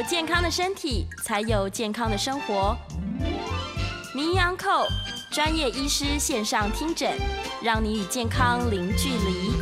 有健康的身体，才有健康的生活。名医昂寇专业医师线上听诊，让你与健康零距离。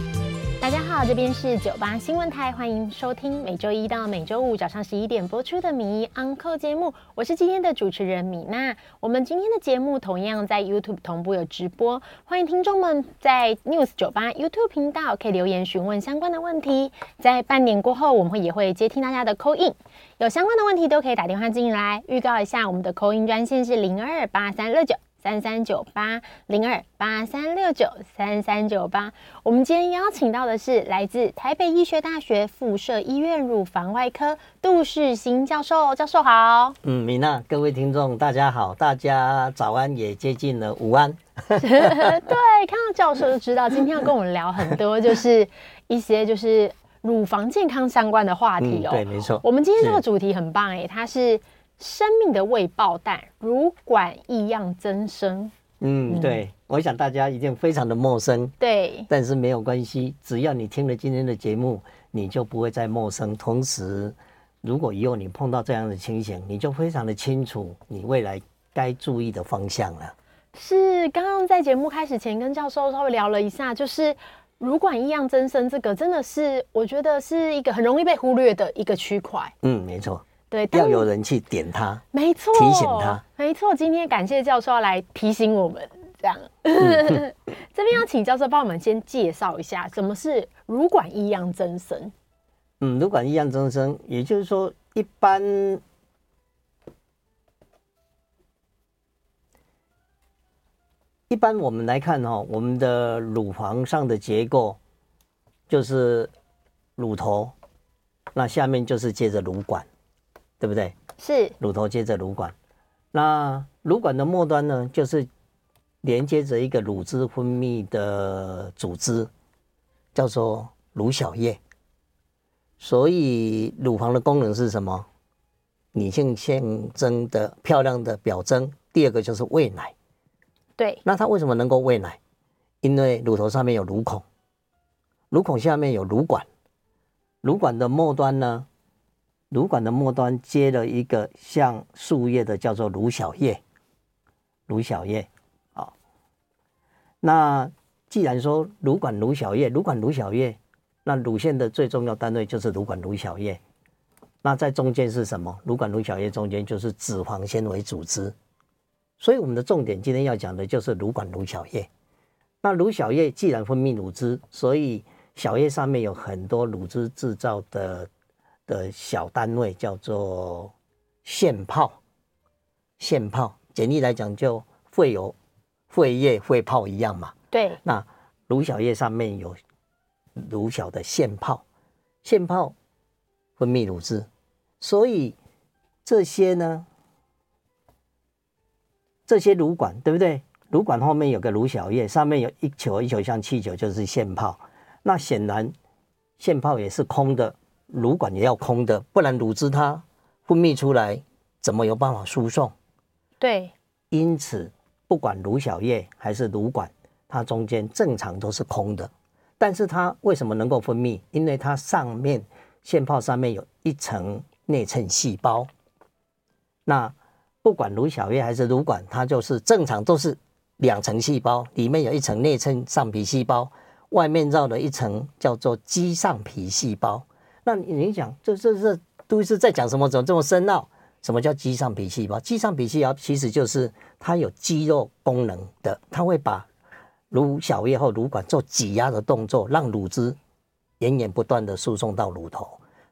大家好，这边是九八新闻台，欢迎收听每周一到每周五早上十一点播出的《名医 on call》节目，我是今天的主持人米娜。我们今天的节目同样在 YouTube 同步有直播，欢迎听众们在 News 九八 YouTube 频道可以留言询问相关的问题。在半年过后，我们会也会接听大家的 call in，有相关的问题都可以打电话进来。预告一下，我们的 call in 专线是零二八三六九。三三九八零二八三六九三三九八，我们今天邀请到的是来自台北医学大学附设医院乳房外科杜世新教授，教授好。嗯，米娜，各位听众大家好，大家早安，也接近了午安。对，看到教授就知道，今天要跟我们聊很多，就是一些就是乳房健康相关的话题哦。嗯、对，没错。我们今天这个主题很棒哎，它是。生命的未爆弹，乳管异样增生。嗯，对，我想大家一定非常的陌生。对，但是没有关系，只要你听了今天的节目，你就不会再陌生。同时，如果以后你碰到这样的情形，你就非常的清楚你未来该注意的方向了。是，刚刚在节目开始前跟教授稍微聊了一下，就是乳管异样增生这个，真的是我觉得是一个很容易被忽略的一个区块。嗯，没错。对，要有人去点它，没错，提醒他，没错。今天感谢教授要来提醒我们，这样。嗯、这边要请教授帮我们先介绍一下，什么是乳管异样增生？嗯，乳管异样增生，也就是说，一般一般我们来看哈，我们的乳房上的结构就是乳头，那下面就是接着乳管。对不对？是乳头接着乳管，那乳管的末端呢，就是连接着一个乳汁分泌的组织，叫做乳小叶。所以乳房的功能是什么？女性象征的漂亮的表征。第二个就是喂奶。对。那它为什么能够喂奶？因为乳头上面有乳孔，乳孔下面有乳管，乳管的末端呢？乳管的末端接了一个像树叶的，叫做乳小叶。乳小叶，好。那既然说乳管乳小叶，乳管乳小叶，那乳腺的最重要单位就是乳管乳小叶。那在中间是什么？乳管乳小叶中间就是脂肪纤维组织。所以我们的重点今天要讲的就是乳管乳小叶。那乳小叶既然分泌乳汁，所以小叶上面有很多乳汁制造的。的小单位叫做腺泡，腺泡简易来讲就会有肺液、肺泡一样嘛。对。那乳小叶上面有乳小的腺泡，腺泡分泌乳汁，所以这些呢，这些乳管对不对？乳管后面有个乳小叶，上面有一球一球像气球，就是腺泡。那显然腺泡也是空的。乳管也要空的，不然乳汁它分泌出来怎么有办法输送？对，因此不管乳小叶还是乳管，它中间正常都是空的。但是它为什么能够分泌？因为它上面腺泡上面有一层内衬细胞。那不管乳小叶还是乳管，它就是正常都是两层细胞，里面有一层内衬上皮细胞，外面绕了一层叫做肌上皮细胞。那你讲，这这这都是在讲什么？怎么这么深奥？什么叫肌上皮细胞？肌上皮细胞其实就是它有肌肉功能的，它会把乳小叶或乳管做挤压的动作，让乳汁源源不断的输送到乳头。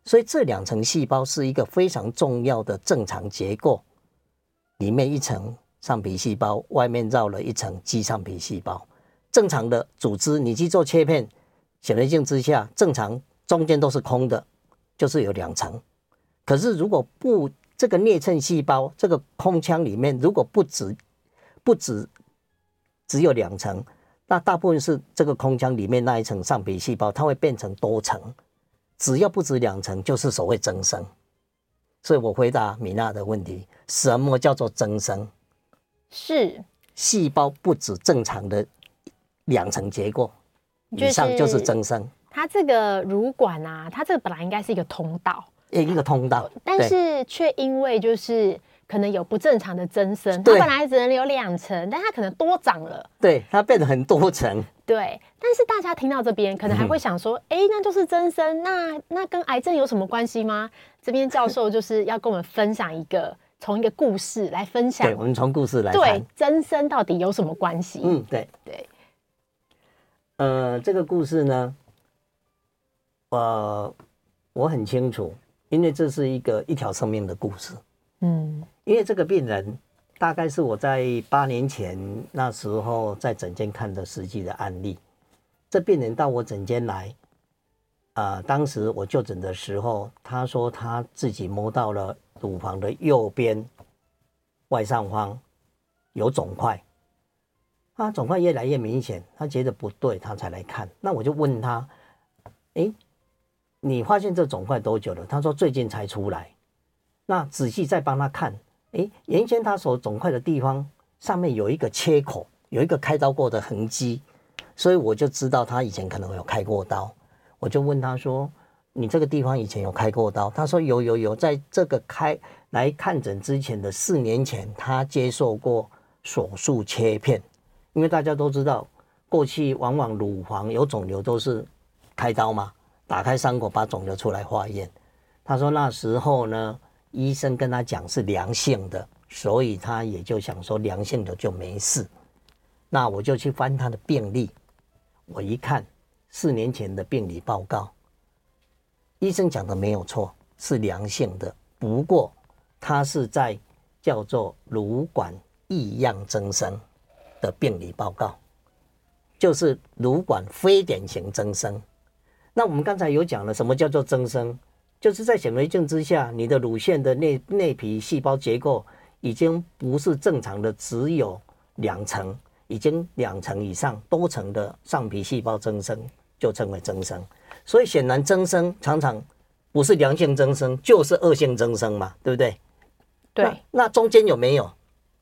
所以这两层细胞是一个非常重要的正常结构，里面一层上皮细胞，外面绕了一层肌上皮细胞。正常的组织，你去做切片，显微镜之下正常中间都是空的，就是有两层。可是如果不这个颞衬细胞这个空腔里面，如果不止不止只有两层，那大部分是这个空腔里面那一层上皮细胞，它会变成多层。只要不止两层，就是所谓增生。所以我回答米娜的问题：什么叫做增生？是细胞不止正常的两层结构以上，就是增生。它这个乳管啊，它这个本来应该是一个通道，一个通道，但是却因为就是。可能有不正常的增生，它本来只能有两层，但它可能多长了，对，它变得很多层。对，但是大家听到这边，可能还会想说，哎、嗯，那就是增生，那那跟癌症有什么关系吗？这边教授就是要跟我们分享一个，从一个故事来分享。对，我们从故事来看，对，增生到底有什么关系？嗯，对对。呃，这个故事呢，呃，我很清楚，因为这是一个一条生命的故事。嗯。因为这个病人大概是我在八年前那时候在诊间看的实际的案例。这病人到我诊间来，啊、呃，当时我就诊的时候，他说他自己摸到了乳房的右边外上方有肿块，啊，肿块越来越明显，他觉得不对，他才来看。那我就问他，哎，你发现这肿块多久了？他说最近才出来。那仔细再帮他看。哎，原先他手肿块的地方上面有一个切口，有一个开刀过的痕迹，所以我就知道他以前可能有开过刀。我就问他说：“你这个地方以前有开过刀？”他说：“有有有，在这个开来看诊之前的四年前，他接受过手术切片。因为大家都知道，过去往往乳房有肿瘤都是开刀嘛，打开伤口把肿瘤出来化验。他说那时候呢。”医生跟他讲是良性的，所以他也就想说良性的就没事。那我就去翻他的病历，我一看四年前的病理报告，医生讲的没有错，是良性的。不过他是在叫做乳管异样增生的病理报告，就是乳管非典型增生。那我们刚才有讲了，什么叫做增生？就是在显微镜之下，你的乳腺的内内皮细胞结构已经不是正常的，只有两层，已经两层以上多层的上皮细胞增生，就称为增生。所以显然增生常常不是良性增生，就是恶性增生嘛，对不对？对。那，那中间有没有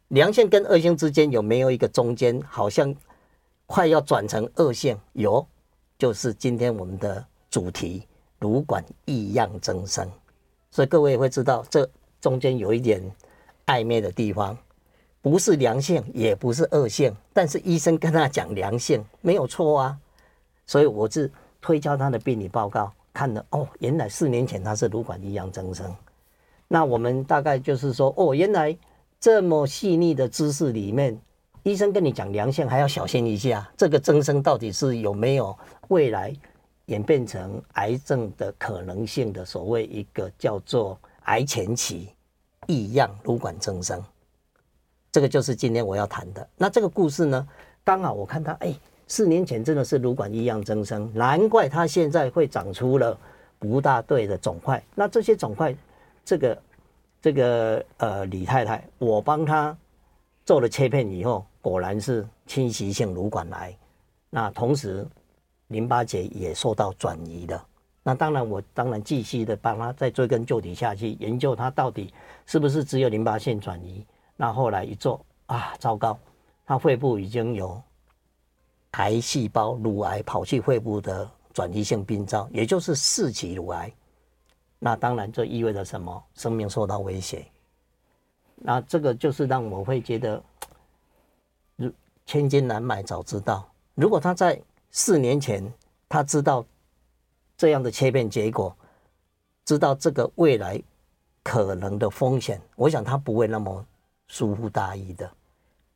良性跟恶性之间有没有一个中间，好像快要转成恶性？有，就是今天我们的主题。乳管异样增生，所以各位会知道，这中间有一点暧昧的地方，不是良性，也不是恶性，但是医生跟他讲良性，没有错啊。所以我是推敲他的病理报告，看了哦，原来四年前他是乳管异样增生。那我们大概就是说，哦，原来这么细腻的知识里面，医生跟你讲良性，还要小心一下，这个增生到底是有没有未来？演变成癌症的可能性的所谓一个叫做癌前期异样乳管增生，这个就是今天我要谈的。那这个故事呢，刚好我看到，哎，四年前真的是乳管异样增生，难怪他现在会长出了不大对的肿块。那这些肿块，这个这个呃李太太，我帮他做了切片以后，果然是侵袭性乳管癌。那同时。淋巴结也受到转移的，那当然我当然继续的帮他再追根究底下去研究，他到底是不是只有淋巴腺转移？那后来一做啊，糟糕，他肺部已经有癌细胞乳癌跑去肺部的转移性病灶，也就是四期乳癌。那当然这意味着什么？生命受到威胁。那这个就是让我会觉得，如千金难买早知道，如果他在。四年前，他知道这样的切片结果，知道这个未来可能的风险，我想他不会那么疏忽大意的。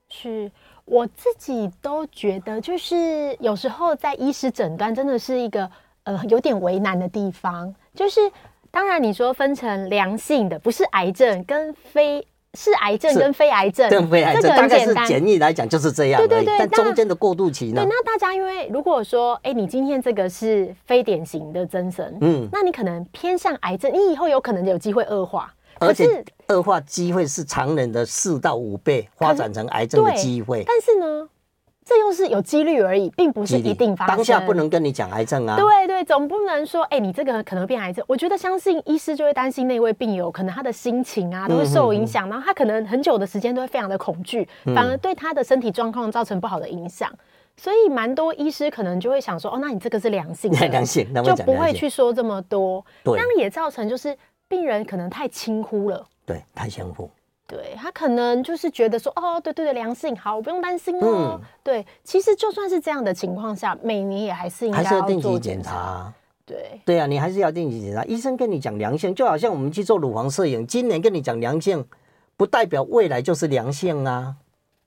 是我自己都觉得，就是有时候在医师诊断真的是一个呃有点为难的地方。就是当然你说分成良性的，不是癌症跟非是癌症跟非癌症，跟非癌症大概是简易来讲就是这样。对对对，但中间的过渡期呢？对，那大家因为如果说，哎、欸，你今天这个是非典型的增生，嗯，那你可能偏向癌症，你以后有可能有机会恶化，而且恶化机会是常人的四到五倍发展成癌症的机会。但是呢？这又是有几率而已，并不是一定发生。当下不能跟你讲癌症啊。对对，总不能说，哎，你这个可能变癌症。我觉得相信医师就会担心那位病友，可能他的心情啊都会受影响，嗯、然后他可能很久的时间都会非常的恐惧，嗯、反而对他的身体状况造成不好的影响。所以蛮多医师可能就会想说，哦，那你这个是良性的，良性，就不会去说这么多。对，那也造成就是病人可能太轻忽了。对，太轻忽。对，他可能就是觉得说，哦，对对对，良性好，我不用担心哦。嗯、对，其实就算是这样的情况下，每年也还是应该要定期检查。对对啊，你还是要定期检查。医生跟你讲良性，就好像我们去做乳房摄影，今年跟你讲良性，不代表未来就是良性啊。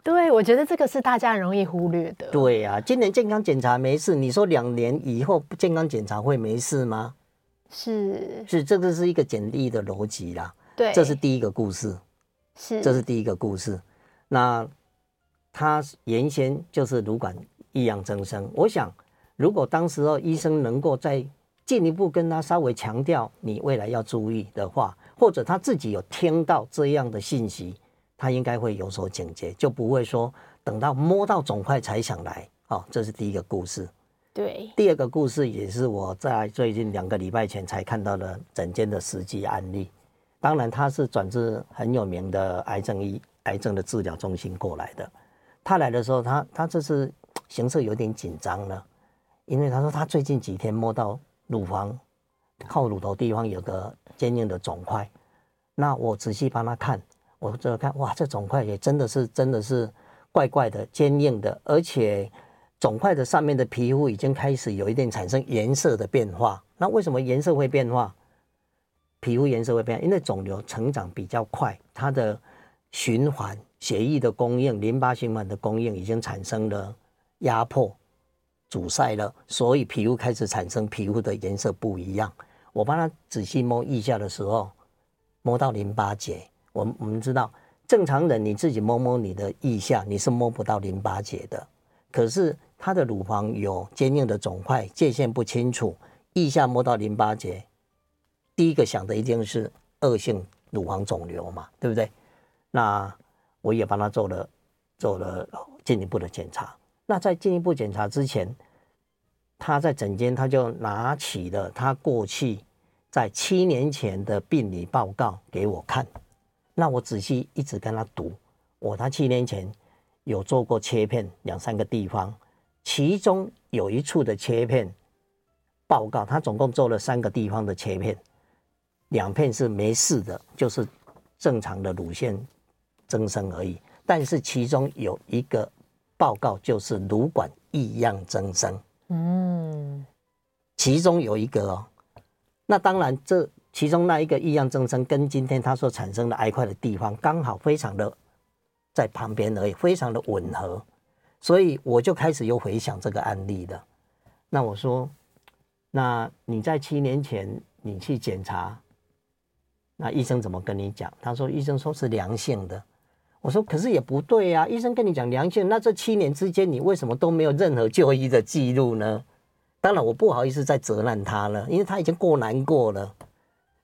对，我觉得这个是大家容易忽略的。对啊，今年健康检查没事，你说两年以后健康检查会没事吗？是是，这个是一个简易的逻辑啦。对，这是第一个故事。是，这是第一个故事。那他原先就是乳管异样增生。我想，如果当时候医生能够再进一步跟他稍微强调你未来要注意的话，或者他自己有听到这样的信息，他应该会有所警觉，就不会说等到摸到肿块才想来。哦，这是第一个故事。对，第二个故事也是我在最近两个礼拜前才看到的诊间的实际案例。当然，他是转自很有名的癌症医癌症的治疗中心过来的。他来的时候，他他这是形势有点紧张了，因为他说他最近几天摸到乳房靠乳头地方有个坚硬的肿块。那我仔细帮他看，我这看哇，这肿块也真的是真的是怪怪的坚硬的，而且肿块的上面的皮肤已经开始有一点产生颜色的变化。那为什么颜色会变化？皮肤颜色会变，因为肿瘤成长比较快，它的循环、血液的供应、淋巴循环的供应已经产生了压迫、阻塞了，所以皮肤开始产生皮肤的颜色不一样。我帮他仔细摸腋下的时候，摸到淋巴结。我们我们知道，正常人你自己摸摸你的腋下，你是摸不到淋巴结的。可是他的乳房有坚硬的肿块，界限不清楚，腋下摸到淋巴结。第一个想的一定是恶性乳房肿瘤嘛，对不对？那我也帮他做了做了进一步的检查。那在进一步检查之前，他在诊间他就拿起了他过去在七年前的病理报告给我看。那我仔细一直跟他读，我他七年前有做过切片两三个地方，其中有一处的切片报告，他总共做了三个地方的切片。两片是没事的，就是正常的乳腺增生而已。但是其中有一个报告就是乳管异样增生，嗯，其中有一个哦。那当然，这其中那一个异样增生跟今天它所产生的癌块的地方刚好非常的在旁边而已，非常的吻合。所以我就开始又回想这个案例了。那我说，那你在七年前你去检查？那医生怎么跟你讲？他说医生说是良性的。我说可是也不对呀，医生跟你讲良性，那这七年之间你为什么都没有任何就医的记录呢？当然我不好意思再责难他了，因为他已经够难过了。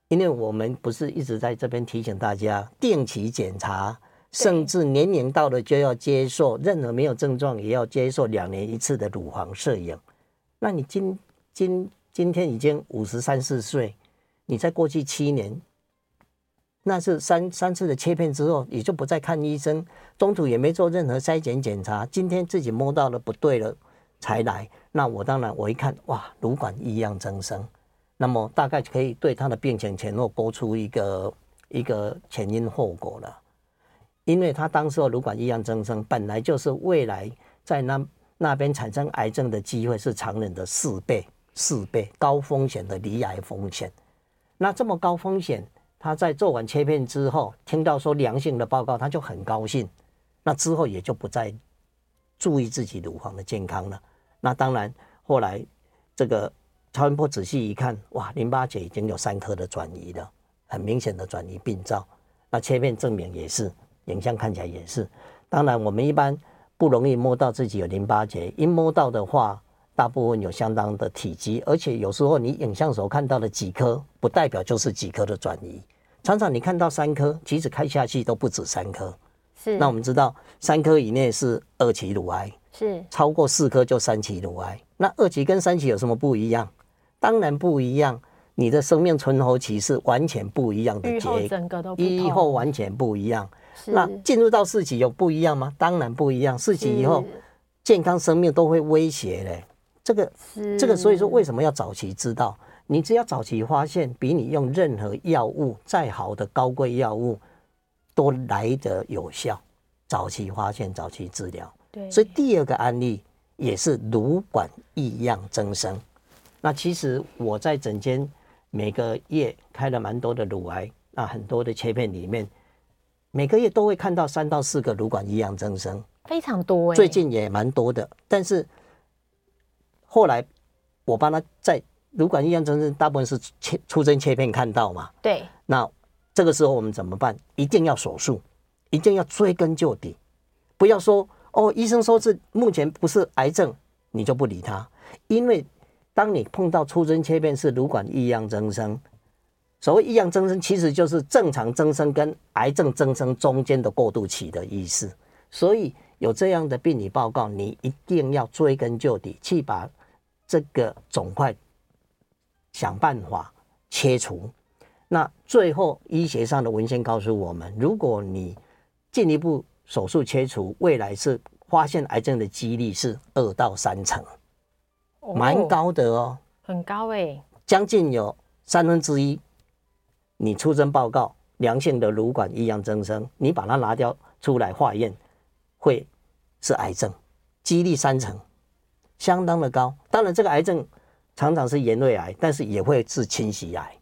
因为我们不是一直在这边提醒大家定期检查，甚至年龄到了就要接受，任何没有症状也要接受两年一次的乳房摄影。那你今今今天已经五十三四岁，你在过去七年。那是三三次的切片之后，也就不再看医生，中途也没做任何筛检检查。今天自己摸到了不对了，才来。那我当然我一看，哇，乳管异样增生，那么大概可以对他的病情前后勾出一个一个前因后果了。因为他当时候乳管异样增生，本来就是未来在那那边产生癌症的机会是常人的四倍，四倍高风险的离癌风险。那这么高风险。他在做完切片之后，听到说良性的报告，他就很高兴。那之后也就不再注意自己乳房的健康了。那当然，后来这个超音波仔细一看，哇，淋巴结已经有三颗的转移了，很明显的转移病灶。那切片证明也是，影像看起来也是。当然，我们一般不容易摸到自己有淋巴结，一摸到的话，大部分有相当的体积，而且有时候你影像所看到的几颗，不代表就是几颗的转移。常常你看到三颗，其实开下去都不止三颗。是。那我们知道，三颗以内是二期乳癌，是。超过四颗就三期乳癌。那二期跟三期有什么不一样？当然不一样。你的生命存活期是完全不一样的结，预后整个都不预后完全不一样。那进入到四期有不一样吗？当然不一样。四期以后，健康生命都会威胁嘞。这个，这个，所以说为什么要早期知道？你只要早期发现，比你用任何药物再好的高贵药物都来得有效。早期发现，早期治疗。对。所以第二个案例也是乳管异样增生。那其实我在整间。每个月开了蛮多的乳癌，那很多的切片里面，每个月都会看到三到四个乳管异样增生，非常多。最近也蛮多的，但是后来我帮他在乳管异样增生，大部分是切出针切片看到嘛。对。那这个时候我们怎么办？一定要手术，一定要追根究底，不要说哦，医生说是目前不是癌症，你就不理他，因为。当你碰到出针切片是乳管异样增生，所谓异样增生，其实就是正常增生跟癌症增生中间的过渡期的意思。所以有这样的病理报告，你一定要追根究底，去把这个肿块想办法切除。那最后医学上的文献告诉我们，如果你进一步手术切除，未来是发现癌症的几率是二到三成。蛮高的哦，很高哎，将近有三分之一。你出生报告良性的乳管异样增生，你把它拿掉出来化验，会是癌症，几率三成，相当的高。当然，这个癌症常常是原位癌，但是也会是侵袭癌。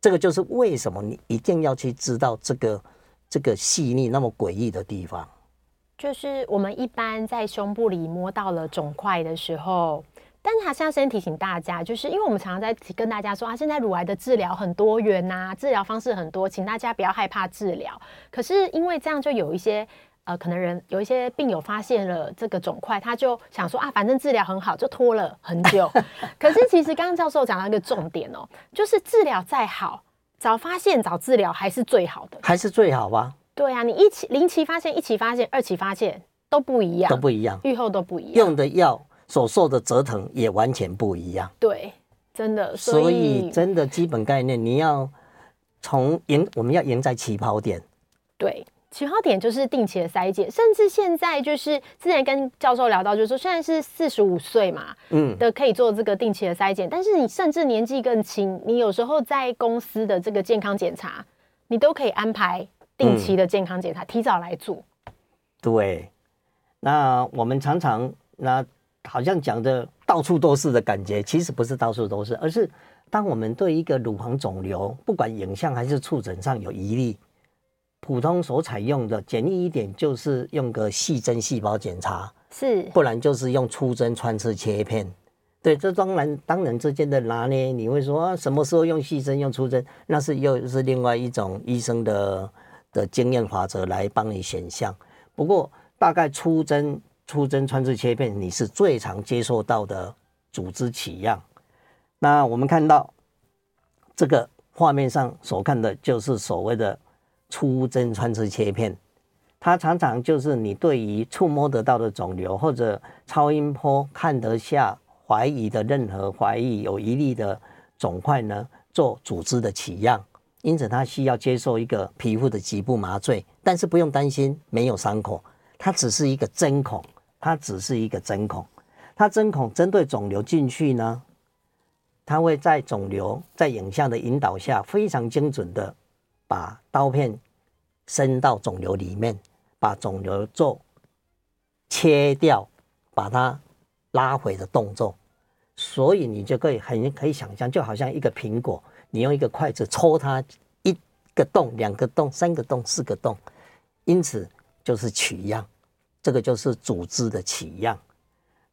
这个就是为什么你一定要去知道这个这个细腻那么诡异的地方。就是我们一般在胸部里摸到了肿块的时候，但是还是要先提醒大家，就是因为我们常常在跟大家说啊，现在乳癌的治疗很多元呐，治疗方式很多，请大家不要害怕治疗。可是因为这样，就有一些呃，可能人有一些病友发现了这个肿块，他就想说啊，反正治疗很好，就拖了很久。可是其实刚刚教授讲到一个重点哦，就是治疗再好，早发现早治疗还是最好的，还是最好吧。对啊，你一期零期发现，一期发现，二期发现都不一样，都不一样，愈后都不一样，用的药所受的折腾也完全不一样。对，真的，所以，所以真的基本概念，你要从赢，我们要赢在起跑点。对，起跑点就是定期的筛检，甚至现在就是之前跟教授聊到，就是说现在是四十五岁嘛，嗯，的可以做这个定期的筛检，但是你甚至年纪更轻，你有时候在公司的这个健康检查，你都可以安排。定期的健康检查，嗯，提早来做。对，那我们常常那好像讲的到处都是的感觉，其实不是到处都是，而是当我们对一个乳房肿瘤，不管影像还是触诊上有疑虑，普通所采用的简易一点就是用个细针细胞检查，是，不然就是用粗针穿刺切片。对，这当然当然之间的拿捏，你会说啊，什么时候用细针用粗针，那是又是另外一种医生的。的经验法则来帮你选项，不过大概粗针、粗针穿刺切片，你是最常接受到的组织取样。那我们看到这个画面上所看的就是所谓的粗针穿刺切片，它常常就是你对于触摸得到的肿瘤或者超音波看得下怀疑的任何怀疑有疑虑的肿块呢，做组织的取样。因此，它需要接受一个皮肤的局部麻醉，但是不用担心没有伤口，它只是一个针孔，它只是一个针孔，它针孔针对肿瘤进去呢，它会在肿瘤在影像的引导下，非常精准的把刀片伸到肿瘤里面，把肿瘤做切掉，把它拉回的动作，所以你就可以很可以想象，就好像一个苹果。你用一个筷子戳它，一个洞、两个洞、三个洞、四个洞，因此就是取样，这个就是组织的取样。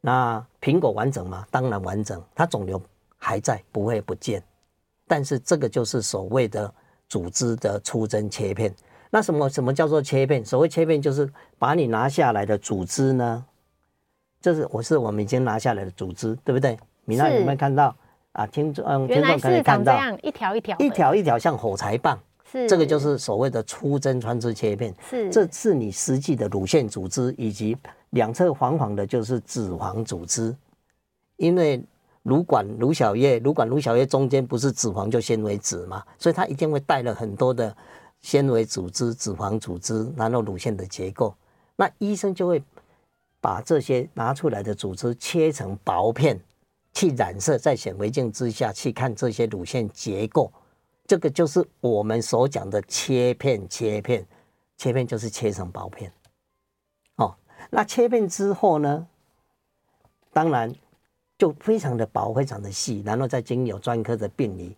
那苹果完整吗？当然完整，它肿瘤还在，不会不见。但是这个就是所谓的组织的出征切片。那什么什么叫做切片？所谓切片，就是把你拿下来的组织呢，这是我是我们已经拿下来的组织，对不对？米娜有没有看到啊？听众嗯，听众可以看到一条一条一条一条像火柴棒，是这个就是所谓的出征穿刺切片。是，这是你实际的乳腺组织，以及两侧黄黄的，就是脂肪组织。因为乳管、乳小叶、乳管、乳小叶中间不是脂肪就纤维质嘛，所以它一定会带了很多的。纤维组织、脂肪组织，然后乳腺的结构，那医生就会把这些拿出来的组织切成薄片，去染色，在显微镜之下去看这些乳腺结构，这个就是我们所讲的切片。切片，切片就是切成薄片。哦，那切片之后呢，当然就非常的薄，非常的细，然后再经由专科的病理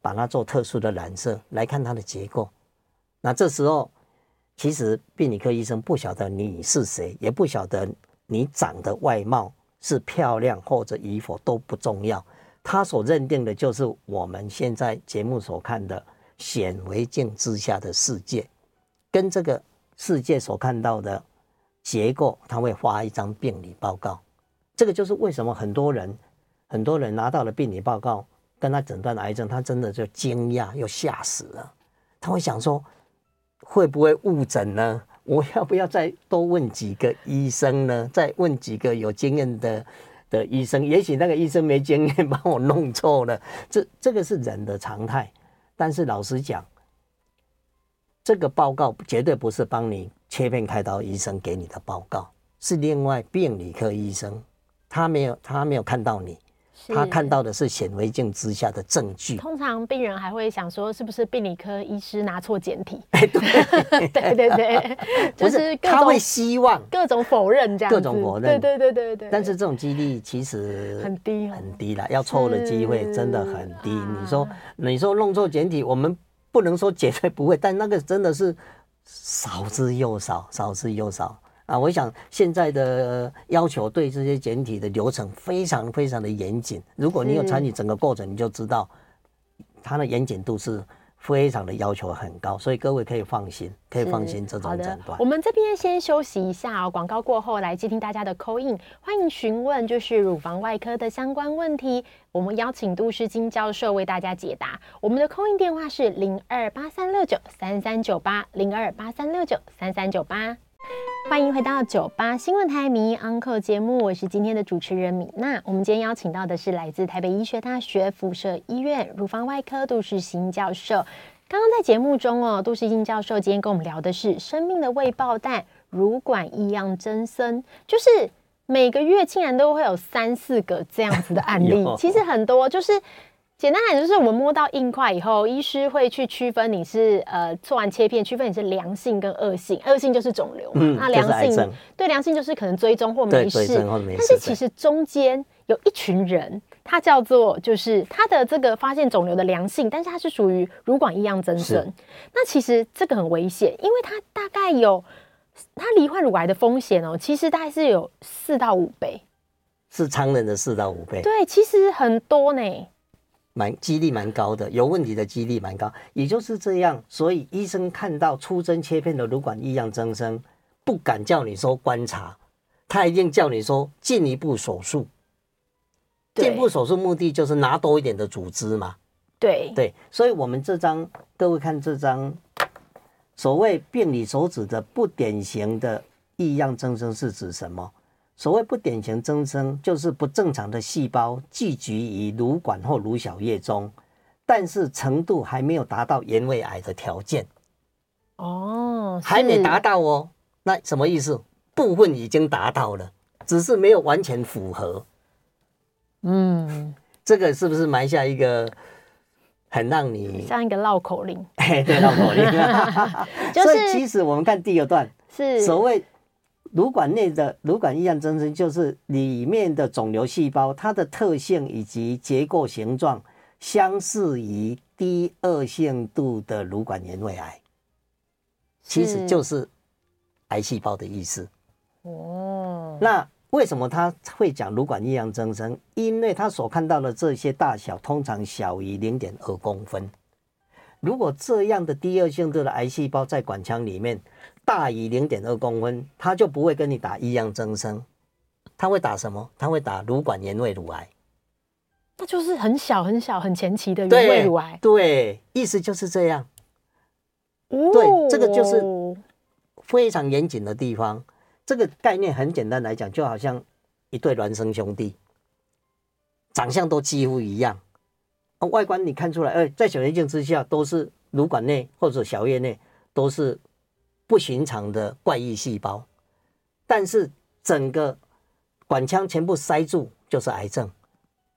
把它做特殊的染色来看它的结构。那这时候，其实病理科医生不晓得你是谁，也不晓得你长得外貌是漂亮或者与否都不重要。他所认定的就是我们现在节目所看的显微镜之下的世界，跟这个世界所看到的结构，他会发一张病理报告。这个就是为什么很多人很多人拿到了病理报告，跟他诊断癌症，他真的就惊讶又吓死了。他会想说。会不会误诊呢？我要不要再多问几个医生呢？再问几个有经验的的医生，也许那个医生没经验，把我弄错了。这这个是人的常态。但是老实讲，这个报告绝对不是帮你切片开刀医生给你的报告，是另外病理科医生，他没有他没有看到你。他看到的是显微镜之下的证据。通常病人还会想说，是不是病理科医师拿错检体？哎，对 对对对，就是他会希望各种否认这样，各种否认，对对对对对。但是这种几率其实很低很低了，要错的机会真的很低。你说你说弄错检体，我们不能说绝对不会，但那个真的是少之又少，少之又少。啊，我想现在的要求对这些简体的流程非常非常的严谨。如果你有参与整个过程，你就知道它的严谨度是非常的要求很高。所以各位可以放心，可以放心这种诊断。我们这边先休息一下哦，广告过后来接听大家的 call in，欢迎询问就是乳房外科的相关问题，我们邀请杜世金教授为大家解答。我们的 call in 电话是零二八三六九三三九八零二八三六九三三九八。欢迎回到九八新闻台名医 Uncle 节目，我是今天的主持人米娜。我们今天邀请到的是来自台北医学大学辐射医院乳房外科杜世新教授。刚刚在节目中哦，杜世新教授今天跟我们聊的是生命的未爆弹——乳管异样增生，就是每个月竟然都会有三四个这样子的案例。其实很多就是。简单来说，就是我们摸到硬块以后，医师会去区分你是呃做完切片，区分你是良性跟恶性。恶性就是肿瘤嘛，嗯、那良性对良性就是可能追踪或没事。但是其实中间有一群人，他叫做就是他的这个发现肿瘤的良性，但是他是属于乳管异样增生。那其实这个很危险，因为他大概有他罹患乳癌的风险哦，其实大概是有四到五倍，是常人的四到五倍。对，其实很多呢。蛮几率蛮高的，有问题的几率蛮高，也就是这样。所以医生看到出针切片的乳管异样增生，不敢叫你说观察，他一定叫你说进一步手术。进一步手术目的就是拿多一点的组织嘛。对对，所以我们这张各位看这张，所谓病理所指的不典型的异样增生是指什么？所谓不典型增生，就是不正常的细胞聚集于乳管或乳小叶中，但是程度还没有达到原位癌的条件。哦，还没达到哦。那什么意思？部分已经达到了，只是没有完全符合。嗯，这个是不是埋下一个很让你像一个绕口令？对，绕口令。就是、所以其实我们看第二段是所谓。乳管内的乳管异样增生，就是里面的肿瘤细胞，它的特性以及结构形状相似于低恶性度的乳管原位癌，其实就是癌细胞的意思。哦，那为什么他会讲乳管异样增生？因为他所看到的这些大小通常小于零点二公分，如果这样的第二性质的癌细胞在管腔里面大于零点二公分，他就不会跟你打异样增生，他会打什么？他会打乳管原位乳癌。那就是很小很小很前期的原位乳癌。对，意思就是这样。哦、对，这个就是非常严谨的地方。这个概念很简单来讲，就好像一对孪生兄弟，长相都几乎一样，外观你看出来，哎，在显微镜之下都是乳管内或者小叶内都是不寻常的怪异细胞，但是整个管腔全部塞住就是癌症，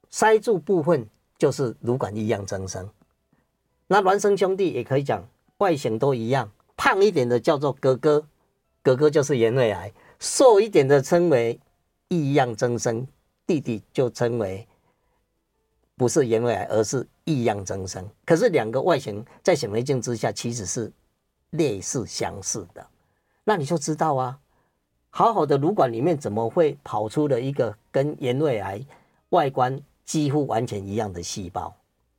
塞住部分就是乳管异样增生。那孪生兄弟也可以讲外形都一样，胖一点的叫做哥哥。哥哥就是原位癌，瘦一点的称为异样增生，弟弟就称为不是原位癌，而是异样增生。可是两个外形在显微镜之下其实是类似相似的，那你就知道啊，好好的乳管里面怎么会跑出了一个跟原位癌外观几乎完全一样的细胞？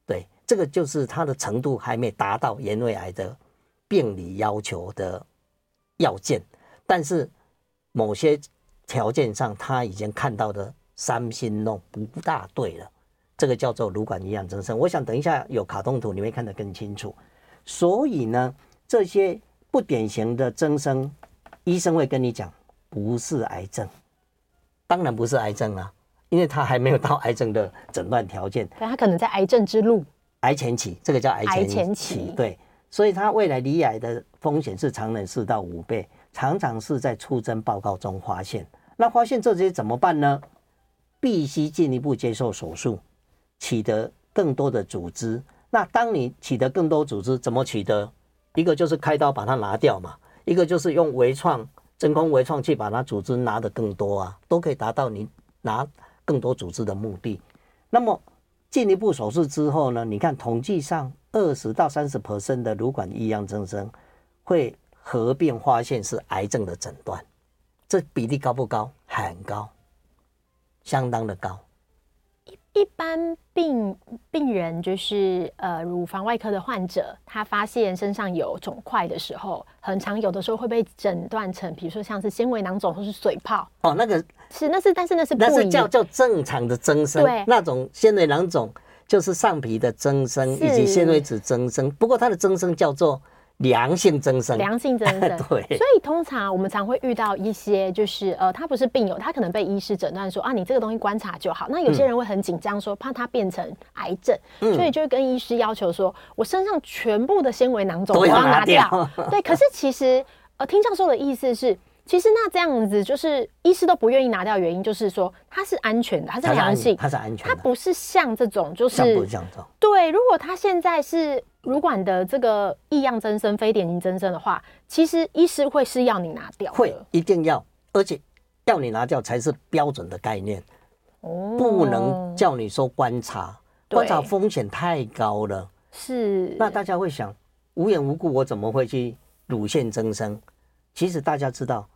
对，这个就是它的程度还没达到原位癌的病理要求的要件。但是某些条件上，他已经看到的三星弄不大对了，这个叫做乳管营养增生。我想等一下有卡通图，你会看得更清楚。所以呢，这些不典型的增生，医生会跟你讲不是癌症，当然不是癌症啊，因为他还没有到癌症的诊断条件。但他可能在癌症之路，癌前期，这个叫癌前期，癌前期，对，所以他未来罹癌的风险是常人四到五倍。常常是在出征报告中发现，那发现这些怎么办呢？必须进一步接受手术，取得更多的组织。那当你取得更多组织，怎么取得？一个就是开刀把它拿掉嘛，一个就是用微创真空微创去把它组织拿得更多啊，都可以达到你拿更多组织的目的。那么进一步手术之后呢？你看统计上二十到三十 percent 的乳管异样增生会。合并发现是癌症的诊断，这比例高不高？很高，相当的高。一一般病病人就是呃乳房外科的患者，他发现身上有肿块的时候，很常有的时候会被诊断成，比如说像是纤维囊肿或是水泡。哦，那个是那是，但是那是那是叫叫正常的增生，对，那种纤维囊肿就是上皮的增生以及纤维质增生，不过它的增生叫做。良性增生，良性增生，对。所以通常我们常会遇到一些，就是呃，他不是病友，他可能被医师诊断说啊，你这个东西观察就好。那有些人会很紧张，说怕它变成癌症，嗯、所以就会跟医师要求说，我身上全部的纤维囊肿我要拿掉。对，可是其实呃，听教授的意思是，其实那这样子就是医师都不愿意拿掉，原因就是说它是安全的，它是良性，它是安全，它不是像这种就是对，如果他现在是。乳管的这个异样增生、非典型增生的话，其实医师会是要你拿掉，会一定要，而且要你拿掉才是标准的概念，哦，不能叫你说观察，观察风险太高了。是，那大家会想，无缘无故我怎么会去乳腺增生？其实大家知道，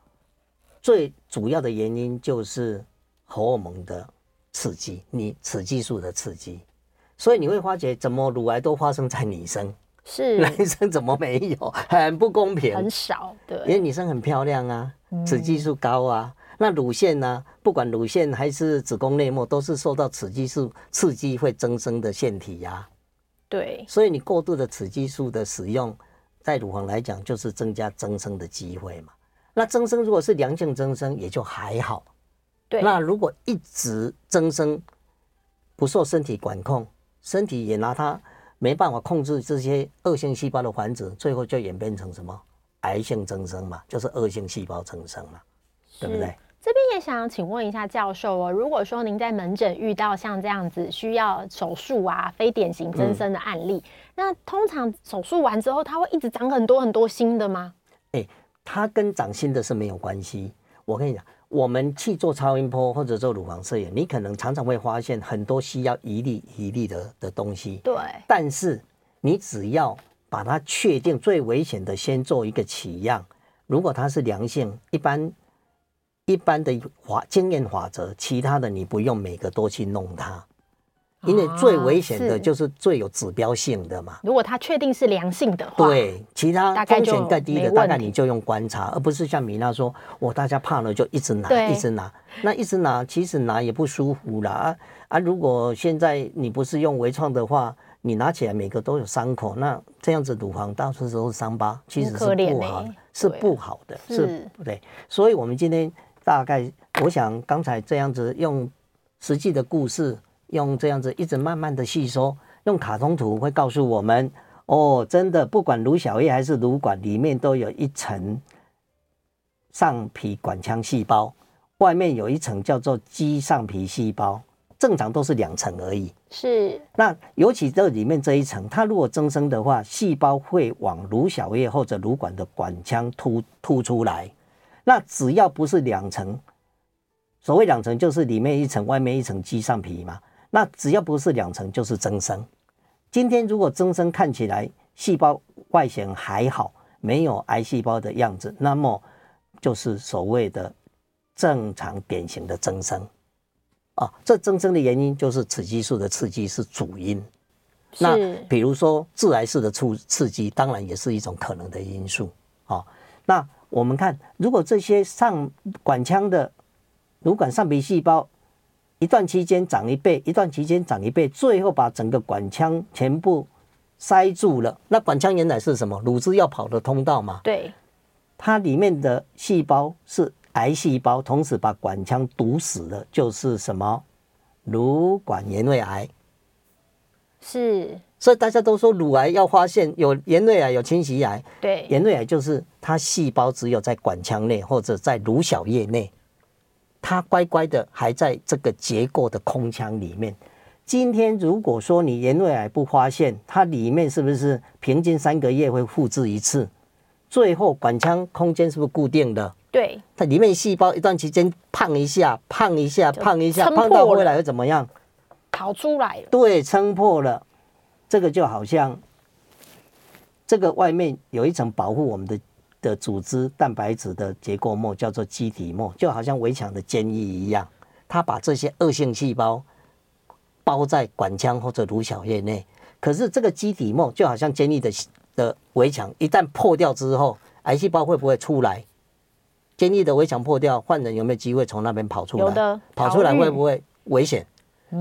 最主要的原因就是荷尔蒙的刺激，你雌激素的刺激。所以你会发觉，怎么乳癌都发生在女生，是 男生怎么没有？很不公平，很少。对，因为女生很漂亮啊，雌激素高啊。嗯、那乳腺呢？不管乳腺还是子宫内膜，都是受到雌激素刺激会增生的腺体呀、啊。对，所以你过度的雌激素的使用，在乳房来讲，就是增加增生的机会嘛。那增生如果是良性增生，也就还好。对，那如果一直增生，不受身体管控。身体也拿它没办法控制这些恶性细胞的繁殖，最后就演变成什么癌性增生嘛，就是恶性细胞增生嘛，对不对？这边也想请问一下教授哦，如果说您在门诊遇到像这样子需要手术啊、非典型增生的案例，嗯、那通常手术完之后，它会一直长很多很多新的吗？哎，它跟长新的是没有关系。我跟你讲。我们去做超音波或者做乳房摄影，你可能常常会发现很多需要一粒一粒的的东西。对。但是你只要把它确定最危险的，先做一个取样。如果它是良性，一般一般的法经验法则，其他的你不用每个都去弄它。因为最危险的就是最有指标性的嘛。如果它确定是良性的话，对，其他风险更低的，大概你就用观察，而不是像米娜说，我大家怕了就一直拿，一直拿，那一直拿，其实拿也不舒服啦。啊啊！如果现在你不是用微创的话，你拿起来每个都有伤口，那这样子乳房到处都是伤疤，其实是不好，是不好的，是不对。所以，我们今天大概，我想刚才这样子用实际的故事。用这样子一直慢慢的吸收，用卡通图会告诉我们，哦，真的不管乳小叶还是乳管，里面都有一层上皮管腔细胞，外面有一层叫做肌上皮细胞，正常都是两层而已。是。那尤其这里面这一层，它如果增生的话，细胞会往乳小叶或者乳管的管腔突突出来。那只要不是两层，所谓两层就是里面一层，外面一层肌上皮嘛。那只要不是两层，就是增生。今天如果增生看起来细胞外形还好，没有癌细胞的样子，那么就是所谓的正常典型的增生。啊，这增生的原因就是雌激素的刺激是主因。那比如说致癌式的促刺激，当然也是一种可能的因素。啊，那我们看，如果这些上管腔的乳管上皮细胞，一段期间长一倍，一段期间长一倍，最后把整个管腔全部塞住了。那管腔原来是什么？乳汁要跑的通道嘛。对，它里面的细胞是癌细胞，同时把管腔堵死了，就是什么？乳管原位癌。是。所以大家都说乳癌要发现有原位癌，有侵袭癌。对，原位癌就是它细胞只有在管腔内或者在乳小叶内。它乖乖的还在这个结构的空腔里面。今天如果说你原位癌不发现，它里面是不是平均三个月会复制一次？最后管腔空间是不是固定的？对，它里面细胞一段期间胖一下，胖一下，胖一下，胖到未来会怎么样？跑出来了。对，撑破了。这个就好像这个外面有一层保护我们的。的组织蛋白质的结构膜叫做基底膜，就好像围墙的坚毅一样，它把这些恶性细胞包在管腔或者乳小叶内。可是这个基底膜就好像坚毅的的围墙，一旦破掉之后，癌细胞会不会出来？坚毅的围墙破掉，患者有没有机会从那边跑出来？有的，跑出来会不会危险？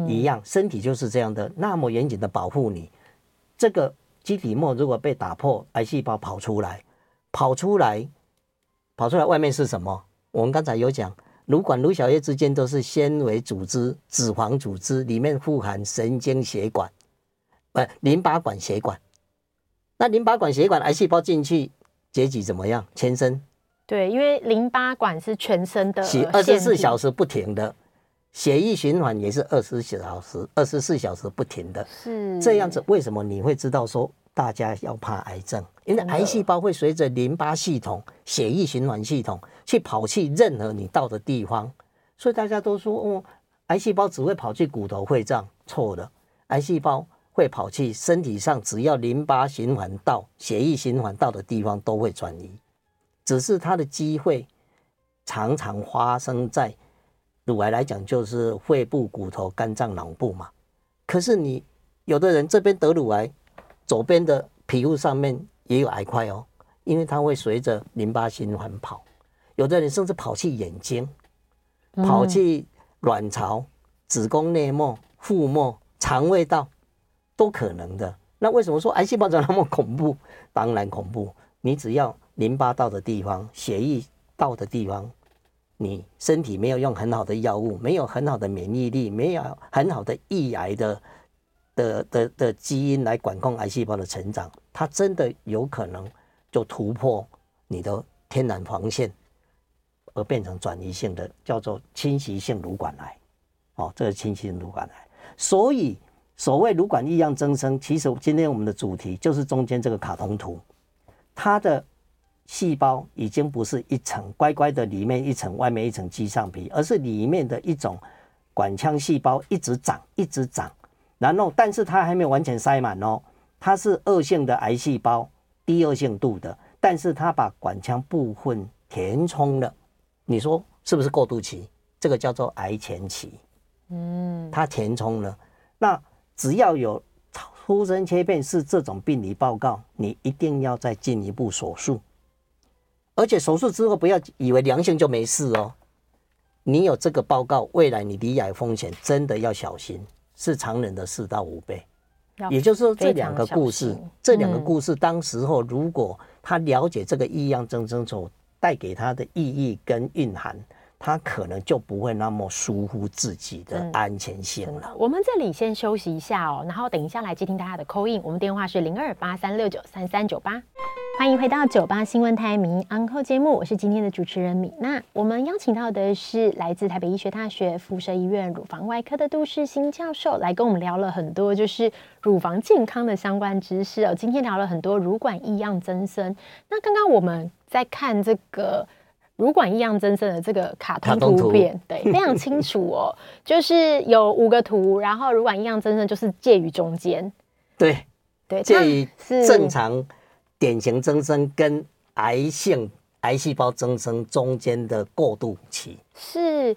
一样，身体就是这样的，那么严谨的保护你。这个基底膜如果被打破，癌细胞跑出来。跑出来，跑出来，外面是什么？我们刚才有讲，乳管、乳小叶之间都是纤维组织、脂肪组织，里面富含神经血管，不，淋巴管血管。那淋巴管血管，癌细胞进去，结局怎么样？全身。对，因为淋巴管是全身的，二十四小时不停的，血液循环也是二十四小时、二十四小时不停的。是这样子，为什么你会知道说？大家要怕癌症，因为癌细胞会随着淋巴系统、血液循环系统去跑去任何你到的地方，所以大家都说哦，癌细胞只会跑去骨头、会脏，错的。癌细胞会跑去身体上，只要淋巴循环到、血液循环到的地方都会转移，只是它的机会常常发生在乳癌来讲，就是肺部、骨头、肝脏、脑部嘛。可是你有的人这边得乳癌。左边的皮肤上面也有癌块哦，因为它会随着淋巴循环跑，有的人甚至跑去眼睛，跑去卵巢、子宫内膜、腹膜、肠胃道，都可能的。那为什么说癌细胞长那么恐怖？当然恐怖，你只要淋巴到的地方、血液到的地方，你身体没有用很好的药物，没有很好的免疫力，没有很好的抑癌的。的的的基因来管控癌细胞的成长，它真的有可能就突破你的天然防线，而变成转移性的，叫做侵袭性乳管癌。哦，这个侵袭性乳管癌。所以所谓乳管异样增生，其实今天我们的主题就是中间这个卡通图，它的细胞已经不是一层乖乖的里面一层外面一层肌上皮，而是里面的一种管腔细胞一直长一直长。然后，但是它还没有完全塞满哦，它是恶性的癌细胞，低恶性度的，但是它把管腔部分填充了，你说是不是过渡期？这个叫做癌前期，嗯，它填充了。那只要有出生切片是这种病理报告，你一定要再进一步手术。而且手术之后不要以为良性就没事哦，你有这个报告，未来你罹癌风险真的要小心，是常人的四到五倍。也就是说，这两个故事，这两个故事，当时候如果他了解这个异样增生所带给他的意义跟蕴含。他可能就不会那么疏忽自己的安全性了。嗯、我们这里先休息一下哦，然后等一下来接听大家的 call in。我们电话是零二八三六九三三九八，欢迎回到九八新闻台名医 Uncle 节目，我是今天的主持人米娜。我们邀请到的是来自台北医学大学附设医院乳房外科的杜世新教授，来跟我们聊了很多就是乳房健康的相关知识哦。今天聊了很多乳管异样增生。那刚刚我们在看这个。乳管异样增生的这个卡通图片，图对，非常清楚哦。就是有五个图，然后乳管异样增生就是介于中间，对对，介于正常典型增生跟癌性癌细胞增生中间的过渡期。是，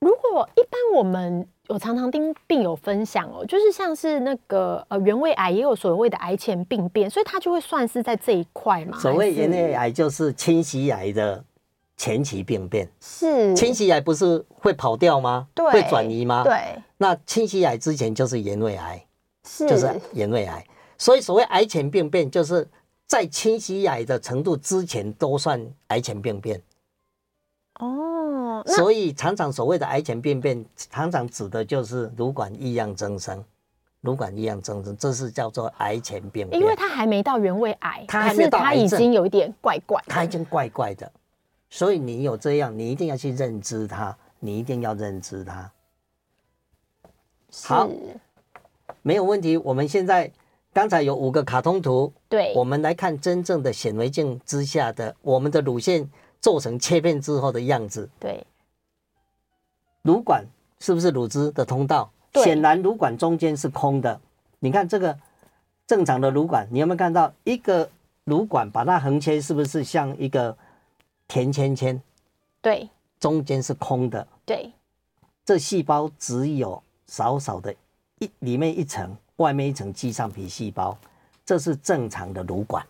如果一般我们有常常听病友分享哦，就是像是那个呃原位癌也有所谓的癌前病变，所以它就会算是在这一块嘛。所谓原位癌就是侵袭癌的。前期病变是侵袭癌不是会跑掉吗？对，会转移吗？对，那侵袭癌之前就是原位癌，是就是原位癌。所以所谓癌前病变，就是在侵袭癌的程度之前都算癌前病变。哦，所以常常所谓的癌前病变，常常指的就是乳管异样增生，乳管异样增生，这是叫做癌前病变，因为它还没到原位癌，它还没到癌症，它已经有一点怪怪，它已经怪怪的。所以你有这样，你一定要去认知它，你一定要认知它。好，没有问题。我们现在刚才有五个卡通图，对，我们来看真正的显微镜之下的我们的乳腺做成切片之后的样子。对，乳管是不是乳汁的通道？显然乳管中间是空的。你看这个正常的乳管，你有没有看到一个乳管把它横切，是不是像一个？甜圈圈，对，中间是空的，对，这细胞只有少少的一里面一层，外面一层肌上皮细胞，这是正常的乳管，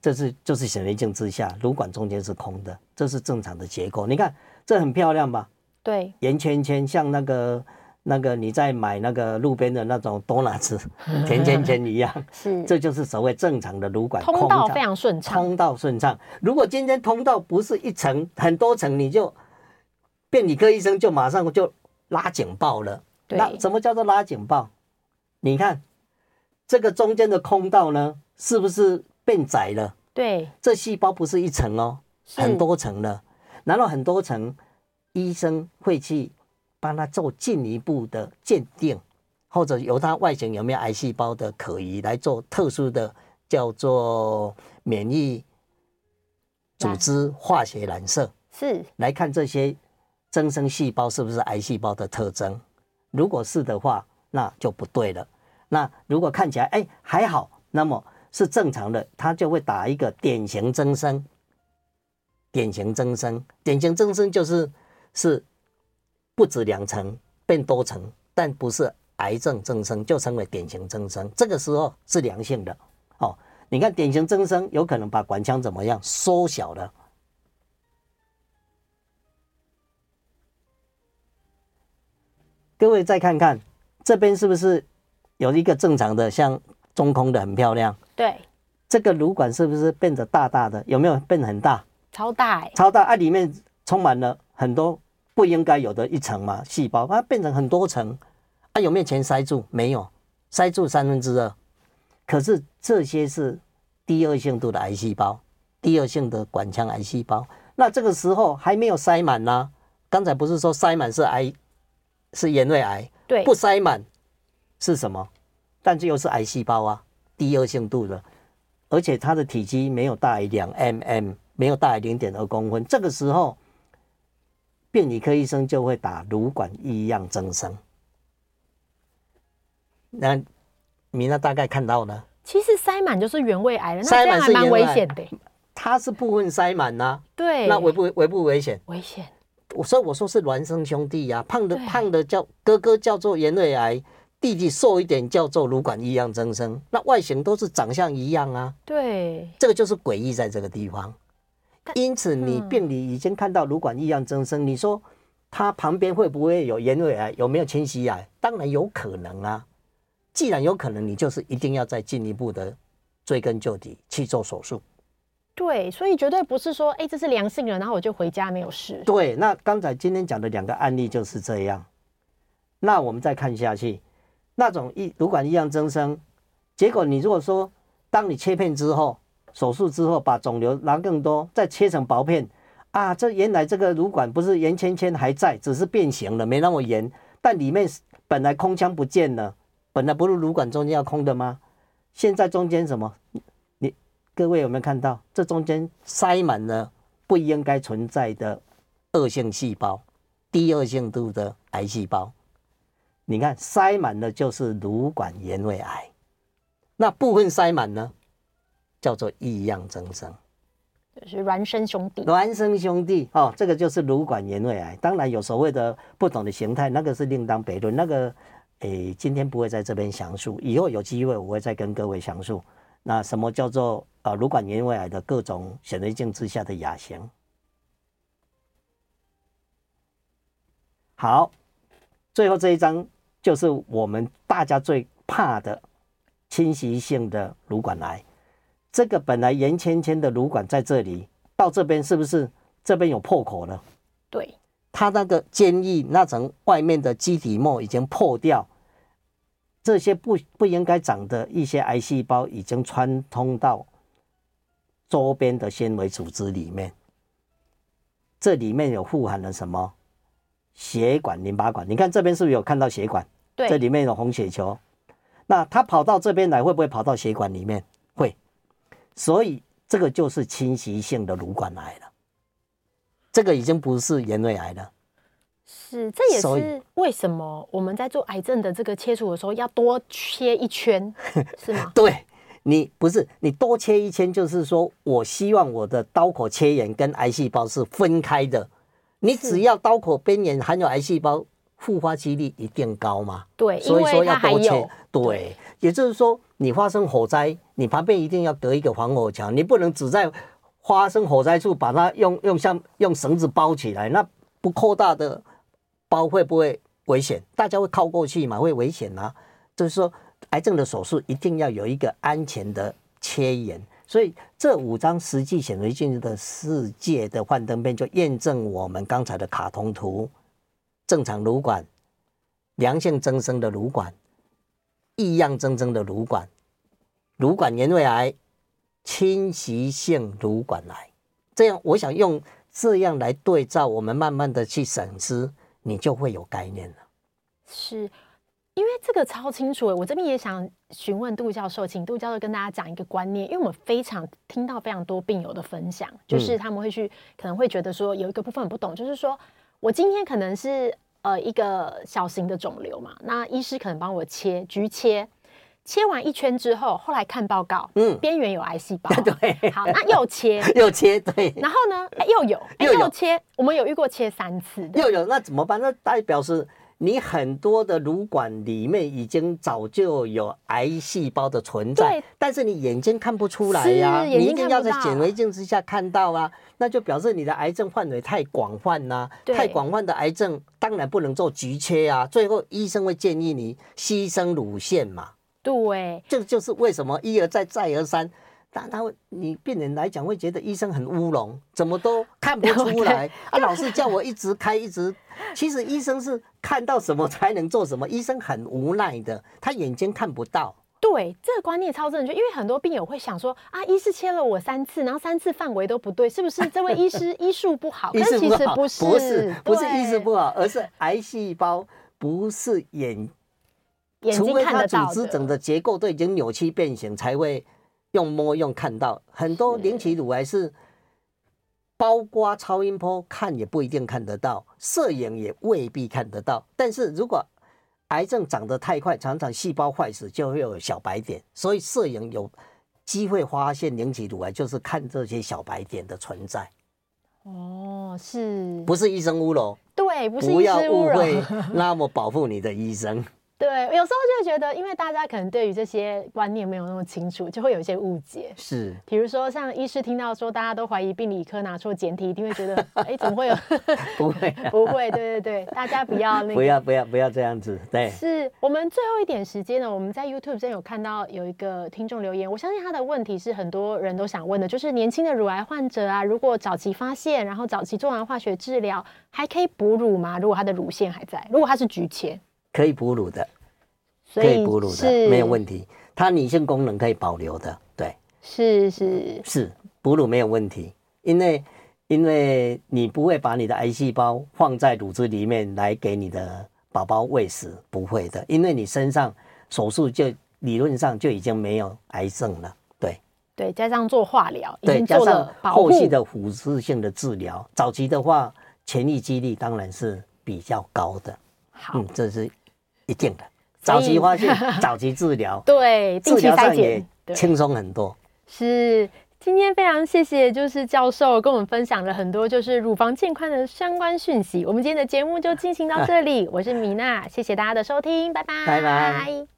这是就是显微镜之下乳管中间是空的，这是正常的结构。你看这很漂亮吧？对，圆圈圈像那个。那个你在买那个路边的那种多拿吃 甜甜圈一样，是，这就是所谓正常的乳管通道非常顺畅，通道顺畅。如果今天通道不是一层，很多层，你就病理科医生就马上就拉警报了。那什么叫做拉警报？你看这个中间的空道呢，是不是变窄了？对，这细胞不是一层哦，很多层了。然后很多层，医生会去。帮他做进一步的鉴定，或者由他外形有没有癌细胞的可疑来做特殊的叫做免疫组织化学染色，是来看这些增生细胞是不是癌细胞的特征。如果是的话，那就不对了。那如果看起来哎还好，那么是正常的，他就会打一个典型增生。典型增生，典型增生就是是。不止两层变多层，但不是癌症增生，就称为典型增生。这个时候是良性的哦。你看典型增生有可能把管腔怎么样缩小了。各位再看看这边是不是有一个正常的，像中空的很漂亮？对，这个乳管是不是变得大大的？有没有变得很大？超大哎，超大啊！里面充满了很多。不应该有的一层嘛，细胞它变成很多层，啊，有没有全塞住？没有，塞住三分之二。可是这些是第二性度的癌细胞，第二性的管腔癌细胞。那这个时候还没有塞满呢、啊。刚才不是说塞满是癌，是原位癌？对，不塞满是什么？但这又是癌细胞啊，第二性度的，而且它的体积没有大于两 mm，没有大于零点二公分。这个时候。病理科医生就会打乳管异样增生。那你那大概看到呢？其实塞满就是原位癌了，那这样还蛮危险的。它是部分塞满呐、啊，对，那危不危不危险？危险。所以我说是孪生兄弟呀、啊，胖的胖的叫哥哥叫做原位癌，弟弟瘦一点叫做乳管异样增生，那外形都是长相一样啊。对，这个就是诡异在这个地方。因此，你病理已经看到乳管异样增生，你说它旁边会不会有原位癌？有没有侵袭癌？当然有可能啊。既然有可能，你就是一定要再进一步的追根究底去做手术。对，所以绝对不是说，哎，这是良性的，然后我就回家没有事。对，那刚才今天讲的两个案例就是这样。那我们再看下去，那种异乳管异样增生，结果你如果说，当你切片之后，手术之后把肿瘤拿更多，再切成薄片，啊，这原来这个乳管不是圆圈圈还在，只是变形了，没那么圆，但里面本来空腔不见了，本来不是乳管中间要空的吗？现在中间什么？你各位有没有看到，这中间塞满了不应该存在的恶性细胞，低恶性度的癌细胞？你看塞满了就是乳管原位癌，那部分塞满呢，叫做异样增生，就是孪生兄弟。孪生兄弟哦，这个就是乳管原位癌。当然有所谓的不同的形态，那个是另当别论。那个诶，今天不会在这边详述，以后有机会我会再跟各位详述。那什么叫做呃乳管原位癌的各种显微镜之下的亚型？好，最后这一张就是我们大家最怕的侵袭性的乳管癌。这个本来圆圈圈的乳管在这里，到这边是不是这边有破口了？对，它那个坚硬那层外面的基底膜已经破掉。这些不不应该长的一些癌细胞已经穿通到周边的纤维组织里面，这里面有富含了什么？血管、淋巴管。你看这边是不是有看到血管？对，这里面有红血球。那它跑到这边来，会不会跑到血管里面？会。所以这个就是侵袭性的乳管癌了。这个已经不是原位癌了。是，这也是为什么我们在做癌症的这个切除的时候要多切一圈，是吗？对，你不是你多切一圈，就是说我希望我的刀口切缘跟癌细胞是分开的。你只要刀口边缘含有癌细胞，复发几率一定高嘛？对，所以说要多切。对，对，也就是说，你发生火灾，你旁边一定要隔一个防火墙，你不能只在发生火灾处把它用用像用绳子包起来，那不扩大的。包会不会危险？大家会靠过去嘛？会危险啊！就是说，癌症的手术一定要有一个安全的切缘。所以这五张实际显微镜的世界的幻灯片就验证我们刚才的卡通图：正常乳管、良性增生的乳管、异样增生的乳管、乳管原位癌、侵袭性乳管癌。这样，我想用这样来对照，我们慢慢的去审视。你就会有概念了，是因为这个超清楚。我这边也想询问杜教授，请杜教授跟大家讲一个观念，因为我们非常听到非常多病友的分享，就是他们会去可能会觉得说有一个部分很不懂，就是说我今天可能是呃一个小型的肿瘤嘛，那医师可能帮我切局切。切完一圈之后，后来看报告，嗯，边缘有癌细胞，对，好，那又切，又切，对，然后呢，哎，又有，又有切，我们有遇过切三次的，又有，那怎么办？那代表是你很多的乳管里面已经早就有癌细胞的存在，但是你眼睛看不出来呀，你一定要在显微镜之下看到啊，那就表示你的癌症范围太广泛呐，太广泛的癌症当然不能做局切啊，最后医生会建议你牺牲乳腺嘛。对，这就是为什么一而再再而三，但他会你病人来讲会觉得医生很乌龙，怎么都看不出来。啊，老是叫我一直开一直，其实医生是看到什么才能做什么，医生很无奈的，他眼睛看不到。对，这个观念超正确，因为很多病友会想说啊，医师切了我三次，然后三次范围都不对，是不是这位医师医术不好？医术不好，其实不是，不是，不是医术不好，而是癌细胞不是眼。除非它组织整个结构都已经扭曲变形，才会用摸用看到。很多零期乳癌是包括超音波看也不一定看得到，摄影也未必看得到。但是如果癌症长得太快，常常细胞坏死就会有小白点，所以摄影有机会发现零期乳癌，就是看这些小白点的存在。哦，是，不是医生乌龙？对，不是不要误会 那么保护你的医生。对，有时候就会觉得，因为大家可能对于这些观念没有那么清楚，就会有一些误解。是，比如说像医师听到说大家都怀疑病理科拿错检体，一定会觉得，哎，怎么会有？不会，不会，对对对，大家不要那个，不要不要不要这样子。对，是我们最后一点时间呢，我们在 YouTube 上有看到有一个听众留言，我相信他的问题是很多人都想问的，就是年轻的乳癌患者啊，如果早期发现，然后早期做完化学治疗，还可以哺乳吗？如果他的乳腺还在，如果他是局前。可以哺乳的，可以哺乳的，没有问题。它女性功能可以保留的，对，是是。是，哺乳没有问题，因为因为你不会把你的癌细胞放在乳汁里面来给你的宝宝喂食，不会的，因为你身上手术就理论上就已经没有癌症了，对。对，加上做化疗，对，加上后续的辅助性的治疗，早期的话，痊愈几率当然是比较高的，好，嗯，这是。一定的，早期发现，早期治疗，对，定期筛检，轻松很多。是，今天非常谢谢，就是教授跟我们分享了很多就是乳房健康的相关讯息。我们今天的节目就进行到这里，我是米娜，谢谢大家的收听，拜拜，拜拜。